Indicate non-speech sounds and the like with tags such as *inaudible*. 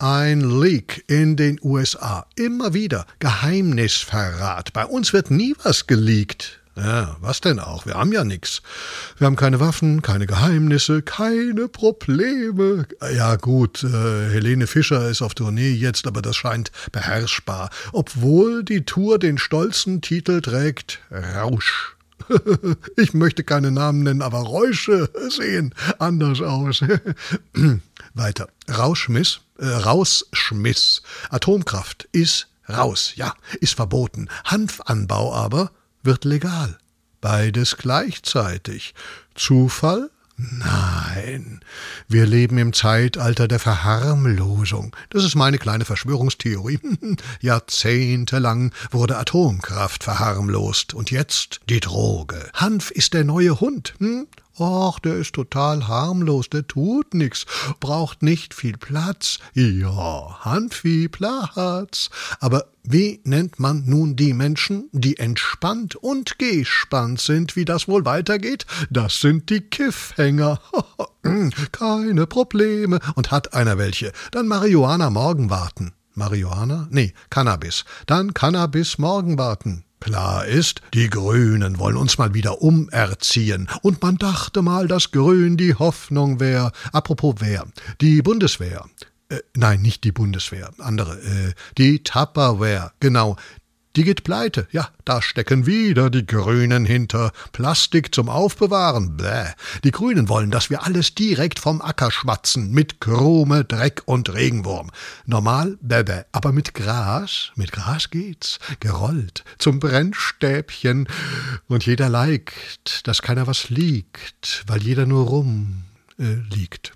Ein Leak in den USA. Immer wieder. Geheimnisverrat. Bei uns wird nie was geleakt. Ja, was denn auch? Wir haben ja nichts. Wir haben keine Waffen, keine Geheimnisse, keine Probleme. Ja gut, äh, Helene Fischer ist auf Tournee jetzt, aber das scheint beherrschbar. Obwohl die Tour den stolzen Titel trägt Rausch. *laughs* ich möchte keine Namen nennen, aber Räusche sehen anders aus. *clears throat* Weiter. Rauschmiss, äh, Rausschmiss. Atomkraft ist raus, ja, ist verboten. Hanfanbau aber wird legal. Beides gleichzeitig. Zufall? Nein, wir leben im Zeitalter der Verharmlosung. Das ist meine kleine Verschwörungstheorie. *laughs* Jahrzehntelang wurde Atomkraft verharmlost und jetzt die Droge. Hanf ist der neue Hund. Hm? Och, der ist total harmlos, der tut nix, braucht nicht viel Platz. Ja, Handvieh Platz. Aber wie nennt man nun die Menschen, die entspannt und gespannt sind, wie das wohl weitergeht? Das sind die Kiffhänger. *laughs* Keine Probleme. Und hat einer welche? Dann Marihuana morgen warten. Marihuana? Nee, Cannabis. Dann Cannabis morgen warten. Klar ist, die Grünen wollen uns mal wieder umerziehen. Und man dachte mal, dass Grün die Hoffnung wäre. Apropos wer? Die Bundeswehr. Äh, nein, nicht die Bundeswehr, andere. Äh, die Tupperware, genau. Die geht pleite. Ja, da stecken wieder die Grünen hinter. Plastik zum Aufbewahren. Bäh. Die Grünen wollen, dass wir alles direkt vom Acker schwatzen. Mit Krume, Dreck und Regenwurm. Normal, bäh, bäh. Aber mit Gras, mit Gras geht's. Gerollt. Zum Brennstäbchen. Und jeder liked, dass keiner was liegt, weil jeder nur rum äh, liegt.